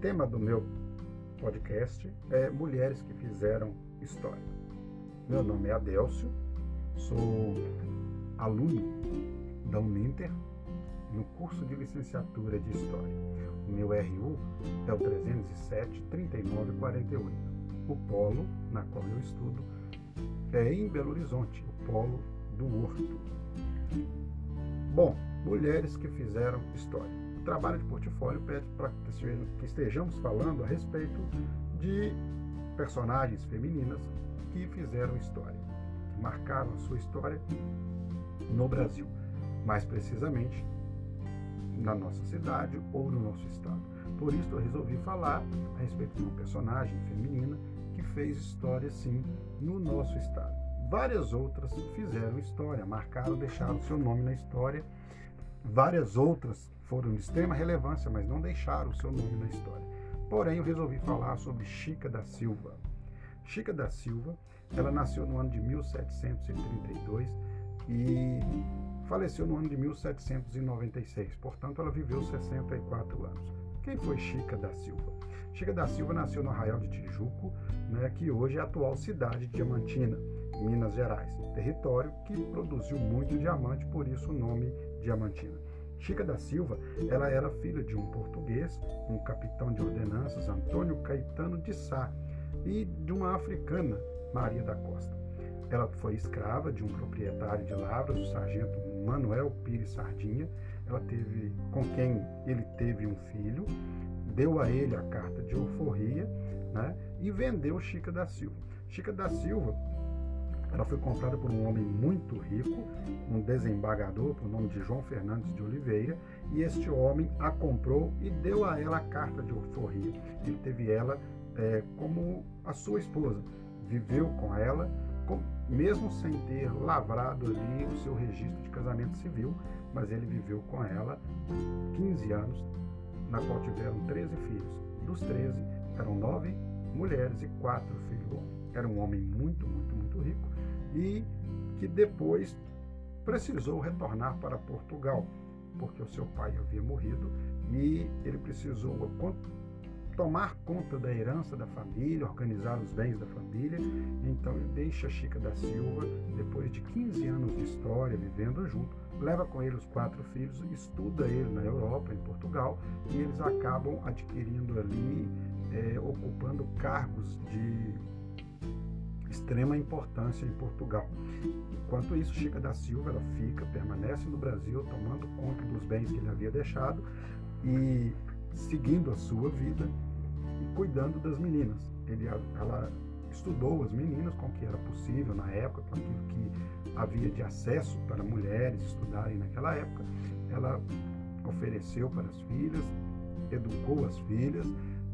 tema do meu podcast é Mulheres que Fizeram História. Meu nome é Adélcio, sou aluno da Uninter no curso de licenciatura de História. O meu RU é o 307 3948. O polo na qual eu estudo é em Belo Horizonte, o polo do Horto. Bom, mulheres que fizeram história. Trabalho de portfólio pede para que estejamos falando a respeito de personagens femininas que fizeram história, que marcaram a sua história no Brasil, mais precisamente na nossa cidade ou no nosso estado. Por isso eu resolvi falar a respeito de uma personagem feminina que fez história sim no nosso estado. Várias outras fizeram história, marcaram, deixaram seu nome na história. Várias outras foram de extrema relevância, mas não deixaram seu nome na história. Porém, eu resolvi falar sobre Chica da Silva. Chica da Silva, ela nasceu no ano de 1732 e faleceu no ano de 1796. Portanto, ela viveu 64 anos. Quem foi Chica da Silva? Chica da Silva nasceu no Arraial de Tijuco, né, que hoje é a atual cidade de Diamantina. Minas Gerais, território que produziu muito diamante, por isso o nome Diamantina. Chica da Silva, ela era filha de um português, um capitão de ordenanças, Antônio Caetano de Sá, e de uma africana, Maria da Costa. Ela foi escrava de um proprietário de lavras, o sargento Manuel Pires Sardinha. Ela teve com quem ele teve um filho, deu a ele a carta de alforria, né, e vendeu Chica da Silva. Chica da Silva ela foi comprada por um homem muito rico, um desembargador, por nome de João Fernandes de Oliveira, e este homem a comprou e deu a ela a carta de alforria. Ele teve ela é, como a sua esposa, viveu com ela, com, mesmo sem ter lavrado ali o seu registro de casamento civil, mas ele viveu com ela 15 anos, na qual tiveram 13 filhos. Dos 13, eram nove mulheres e quatro filhos. Era um homem muito, muito, muito rico e que depois precisou retornar para Portugal, porque o seu pai havia morrido e ele precisou tomar conta da herança da família, organizar os bens da família. Então ele deixa Chica da Silva, depois de 15 anos de história, vivendo junto, leva com ele os quatro filhos, estuda ele na Europa, em Portugal, e eles acabam adquirindo ali, é, ocupando cargos de extrema importância em Portugal. Enquanto isso, Chica da Silva ela fica, permanece no Brasil, tomando conta dos bens que ele havia deixado e seguindo a sua vida e cuidando das meninas. Ele, ela estudou as meninas com o que era possível na época, com aquilo que havia de acesso para mulheres estudarem naquela época. Ela ofereceu para as filhas, educou as filhas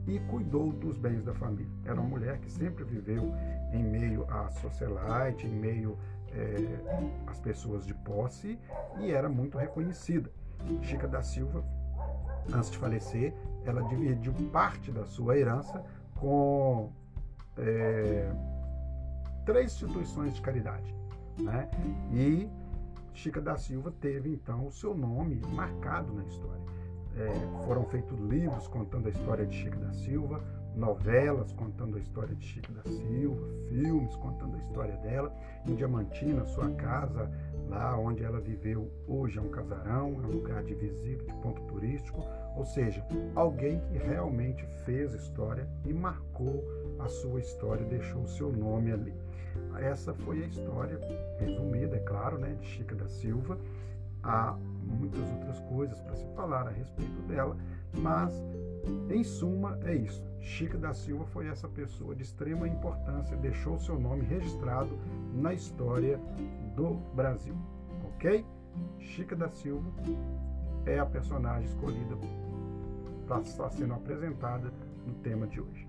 e cuidou dos bens da família. Era uma mulher que sempre viveu em meio à socialite, em meio é, às pessoas de posse e era muito reconhecida. Chica da Silva, antes de falecer, ela dividiu parte da sua herança com é, três instituições de caridade. Né? E Chica da Silva teve então o seu nome marcado na história. É, foram feitos livros contando a história de Chica da Silva, novelas contando a história de Chica da Silva, filmes contando a história dela. Em Diamantina, sua casa, lá onde ela viveu, hoje é um casarão, é um lugar de visita, de ponto turístico. Ou seja, alguém que realmente fez história e marcou a sua história, deixou o seu nome ali. Essa foi a história resumida, é claro, né, de Chica da Silva. Há muitas outras coisas para se falar a respeito dela, mas em suma é isso. Chica da Silva foi essa pessoa de extrema importância, deixou seu nome registrado na história do Brasil, ok? Chica da Silva é a personagem escolhida para estar sendo apresentada no tema de hoje.